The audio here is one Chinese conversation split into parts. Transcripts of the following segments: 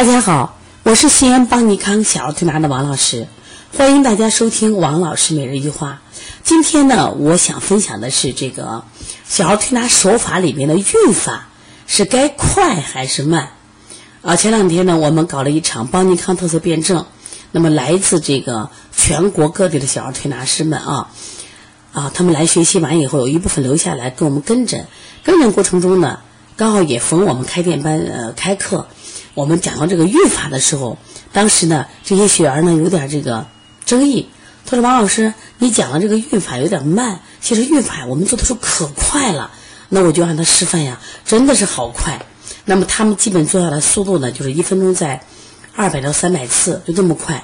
大家好，我是西安邦尼康小儿推拿的王老师，欢迎大家收听王老师每日一句话。今天呢，我想分享的是这个小儿推拿手法里面的运法是该快还是慢？啊，前两天呢，我们搞了一场邦尼康特色辩证，那么来自这个全国各地的小儿推拿师们啊，啊，他们来学习完以后，有一部分留下来跟我们跟诊，跟诊过程中呢，刚好也逢我们开店班呃开课。我们讲到这个运法的时候，当时呢，这些学员呢有点这个争议。他说：“王老师，你讲的这个运法有点慢，其实运法我们做的时候可快了。”那我就让他示范呀，真的是好快。那么他们基本做下来速度呢，就是一分钟在二百到三百次，就这么快。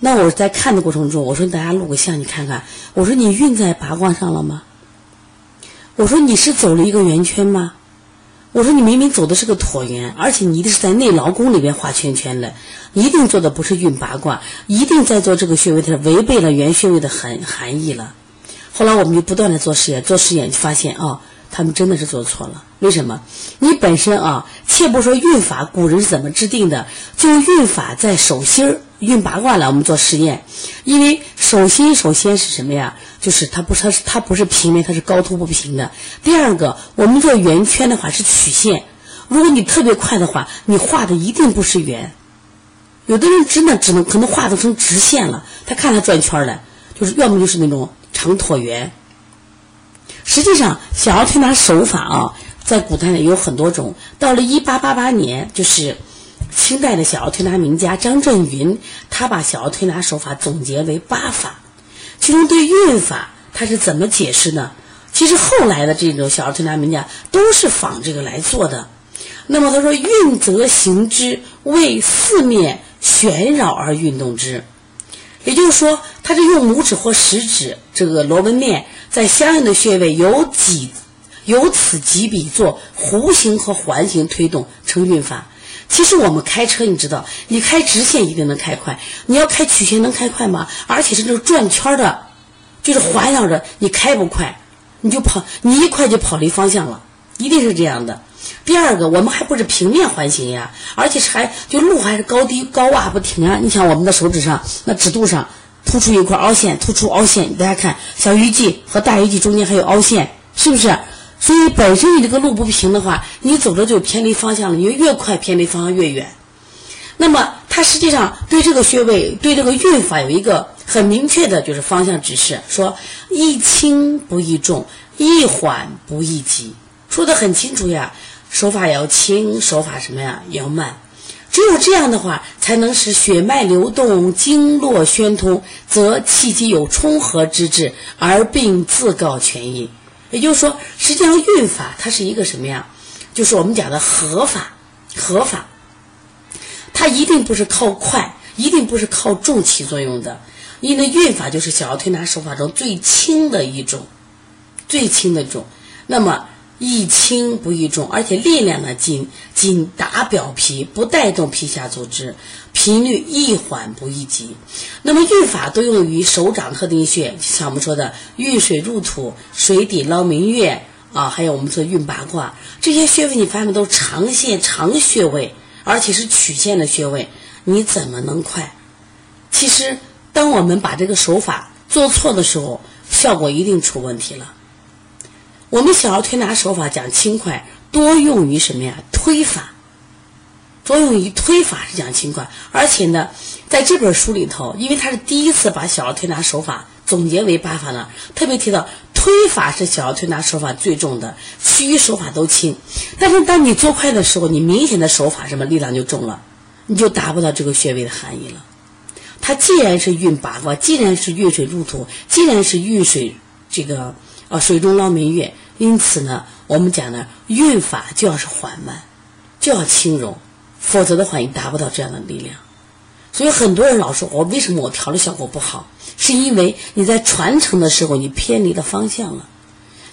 那我在看的过程中，我说大家录个像，你看看。我说你运在八卦上了吗？我说你是走了一个圆圈吗？我说你明明走的是个椭圆，而且你一定是在内劳宫里边画圈圈的，一定做的不是运八卦，一定在做这个穴位的违背了原穴位的含含义了。后来我们就不断的做实验，做实验就发现啊，他们真的是做错了。为什么？你本身啊，切不说运法，古人是怎么制定的？就运法在手心儿。运八卦来，我们做实验，因为手心首先是什么呀？就是它不是它是它不是平面，它是高凸不平的。第二个，我们做圆圈的话是曲线，如果你特别快的话，你画的一定不是圆。有的人真的只能可能画的成直线了，他看他转圈了，就是要么就是那种长椭圆。实际上，小儿推拿手法啊，在古代呢有很多种。到了一八八八年，就是。清代的小儿推拿名家张振云，他把小儿推拿手法总结为八法，其中对运法他是怎么解释呢？其实后来的这种小儿推拿名家都是仿这个来做的。那么他说：“运则行之，为四面旋绕而运动之。”也就是说，他是用拇指或食指这个螺纹面在相应的穴位由几由此几笔做弧形和环形推动，成运法。其实我们开车，你知道，你开直线一定能开快，你要开曲线能开快吗？而且是那种转圈的，就是环绕着，你开不快，你就跑，你一快就跑离方向了，一定是这样的。第二个，我们还不是平面环形呀，而且是还就路还是高低高洼不停啊。你像我们的手指上那指肚上突出一块凹陷，突出凹陷，大家看小鱼际和大鱼际中间还有凹陷，是不是？所以本身你这个路不平的话，你走着就偏离方向了。你就越快偏离方向越远。那么它实际上对这个穴位、对这个运法有一个很明确的就是方向指示，说宜轻不宜重，宜缓不宜急，说的很清楚呀。手法要轻，手法什么呀要慢。只有这样的话，才能使血脉流动、经络宣通，则气机有充和之志，而病自告痊愈。也就是说，实际上运法它是一个什么呀？就是我们讲的合法，合法，它一定不是靠快，一定不是靠重起作用的。因为运法就是小儿推拿手法中最轻的一种，最轻的一种。那么。易轻不易重，而且力量呢仅仅打表皮，不带动皮下组织，频率易缓不易急。那么运法都用于手掌特定穴，像我们说的运水入土、水底捞明月啊，还有我们说运八卦这些穴位，你发现都长线长穴位，而且是曲线的穴位，你怎么能快？其实，当我们把这个手法做错的时候，效果一定出问题了。我们小儿推拿手法讲轻快，多用于什么呀？推法，多用于推法是讲轻快。而且呢，在这本书里头，因为他是第一次把小儿推拿手法总结为八法呢，特别提到推法是小儿推拿手法最重的，其余手法都轻。但是当你做快的时候，你明显的手法什么力量就重了，你就达不到这个穴位的含义了。它既然是运八卦，既然是运水入土，既然是运水这个。啊，水中捞明月，因此呢，我们讲呢，运法就要是缓慢，就要轻柔，否则的话，你达不到这样的力量。所以很多人老说，我为什么我调的效果不好？是因为你在传承的时候，你偏离了方向了。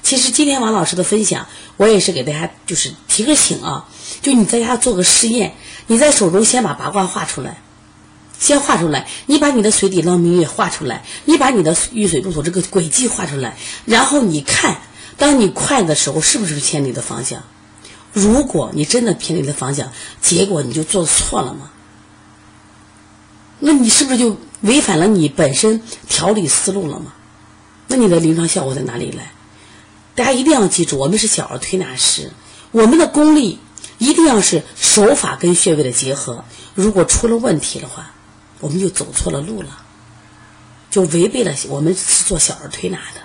其实今天王老师的分享，我也是给大家就是提个醒啊，就你在家做个试验，你在手中先把八卦画出来。先画出来，你把你的水底捞明月画出来，你把你的遇水入土这个轨迹画出来，然后你看，当你快的时候是不是偏离的方向？如果你真的偏离了方向，结果你就做错了吗？那你是不是就违反了你本身调理思路了吗？那你的临床效果在哪里来？大家一定要记住，我们是小儿推拿师，我们的功力一定要是手法跟穴位的结合。如果出了问题的话，我们就走错了路了，就违背了我们是做小儿推拿的。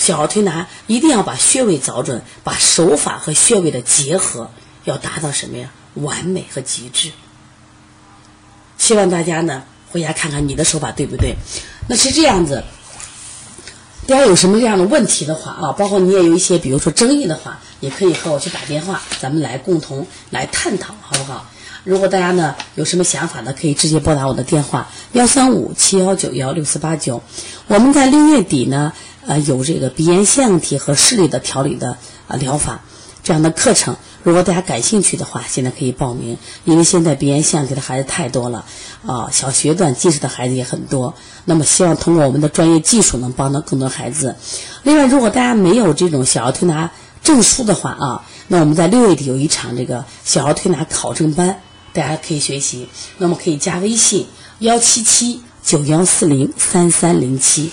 小儿推拿一定要把穴位找准，把手法和穴位的结合要达到什么呀？完美和极致。希望大家呢回家看看你的手法对不对？那是这样子。大家有什么这样的问题的话啊，包括你也有一些比如说争议的话，也可以和我去打电话，咱们来共同来探讨，好不好？如果大家呢有什么想法呢，可以直接拨打我的电话幺三五七幺九幺六四八九。我们在六月底呢，呃，有这个鼻炎腺样体和视力的调理的啊疗法这样的课程。如果大家感兴趣的话，现在可以报名，因为现在鼻炎腺样体的孩子太多了啊，小学段近视的孩子也很多。那么，希望通过我们的专业技术，能帮到更多孩子。另外，如果大家没有这种小儿推拿证书的话啊，那我们在六月底有一场这个小儿推拿考证班，大家可以学习。那么可以加微信幺七七九幺四零三三零七。